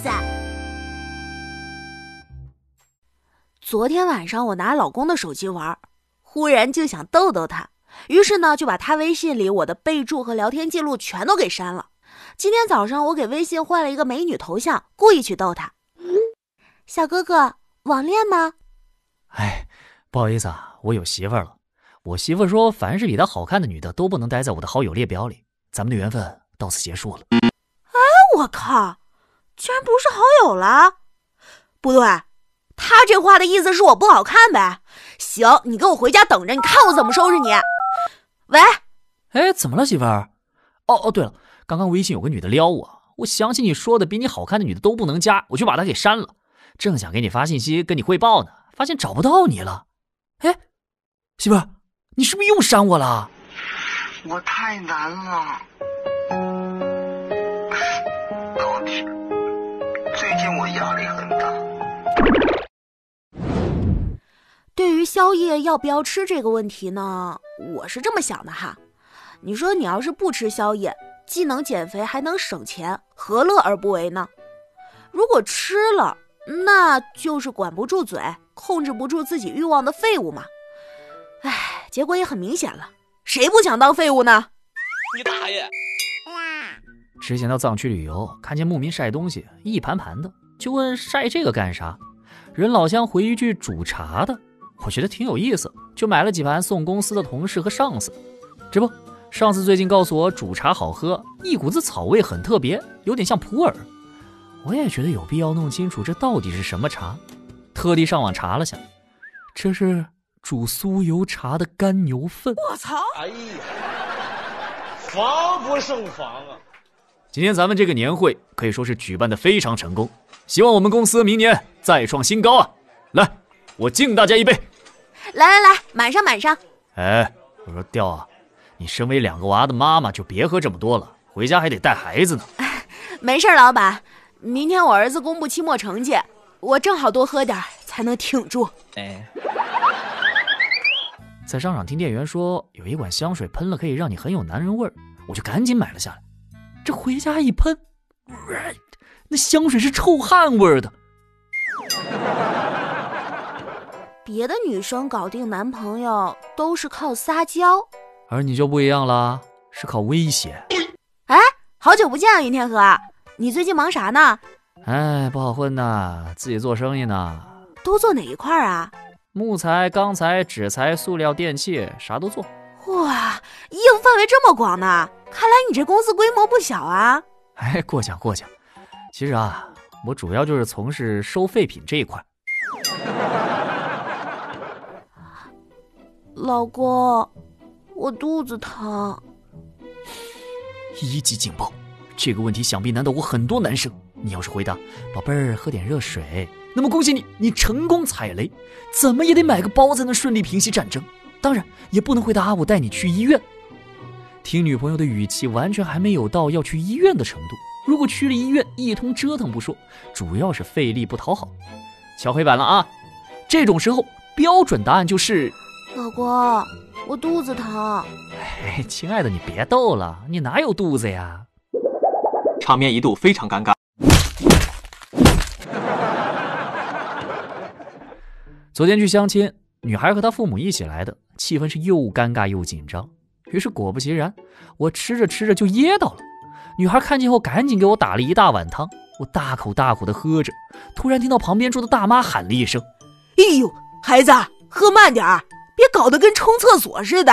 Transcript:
子。昨天晚上我拿老公的手机玩，忽然就想逗逗他，于是呢就把他微信里我的备注和聊天记录全都给删了。今天早上我给微信换了一个美女头像，故意去逗他。小哥哥，网恋吗？哎，不好意思啊，我有媳妇儿了。我媳妇说，凡是比她好看的女的都不能待在我的好友列表里。咱们的缘分到此结束了。哎，我靠，居然不是好友了？不对，他这话的意思是我不好看呗？行，你给我回家等着，你看我怎么收拾你。喂，哎，怎么了，媳妇儿？哦哦，对了，刚刚微信有个女的撩我，我想起你说的比你好看的女的都不能加，我就把她给删了。正想给你发信息跟你汇报呢，发现找不到你了。哎，媳妇儿，你是不是又删我了？我太难了，近我压力很大。对于宵夜要不要吃这个问题呢，我是这么想的哈。你说你要是不吃宵夜，既能减肥还能省钱，何乐而不为呢？如果吃了，那就是管不住嘴、控制不住自己欲望的废物嘛。唉，结果也很明显了。谁不想当废物呢？你大爷！之前到藏区旅游，看见牧民晒东西，一盘盘的，就问晒这个干啥？人老乡回一句煮茶的，我觉得挺有意思，就买了几盘送公司的同事和上司。这不，上司最近告诉我煮茶好喝，一股子草味很特别，有点像普洱。我也觉得有必要弄清楚这到底是什么茶，特地上网查了下，这是。煮酥油茶的干牛粪，我操！哎呀，防不胜防啊！今天咱们这个年会可以说是举办的非常成功，希望我们公司明年再创新高啊！来，我敬大家一杯。来来来，满上满上。哎，我说调啊，你身为两个娃的妈妈就别喝这么多了，回家还得带孩子呢。没事，老板，明天我儿子公布期末成绩，我正好多喝点才能挺住。哎。在商场听店员说有一款香水喷了可以让你很有男人味儿，我就赶紧买了下来。这回家一喷，那香水是臭汗味儿的。别的女生搞定男朋友都是靠撒娇，而你就不一样了，是靠威胁。哎，好久不见啊，云天河，你最近忙啥呢？哎，不好混呐，自己做生意呢。都做哪一块啊？木材、钢材、纸材、塑料、电器，啥都做。哇，业务范围这么广呢！看来你这公司规模不小啊。哎，过奖过奖。其实啊，我主要就是从事收废品这一块。老公，我肚子疼。一级警报！这个问题想必难倒过很多男生。你要是回答“宝贝儿，喝点热水”。那么恭喜你，你成功踩雷，怎么也得买个包才能顺利平息战争。当然，也不能回答我带你去医院。听女朋友的语气，完全还没有到要去医院的程度。如果去了医院，一通折腾不说，主要是费力不讨好。敲黑板了啊！这种时候，标准答案就是：老公，我肚子疼。哎，亲爱的，你别逗了，你哪有肚子呀？场面一度非常尴尬。昨天去相亲，女孩和她父母一起来的，气氛是又尴尬又紧张。于是果不其然，我吃着吃着就噎到了。女孩看见后，赶紧给我打了一大碗汤，我大口大口的喝着。突然听到旁边桌的大妈喊了一声：“哎呦，孩子，喝慢点，别搞得跟冲厕所似的。”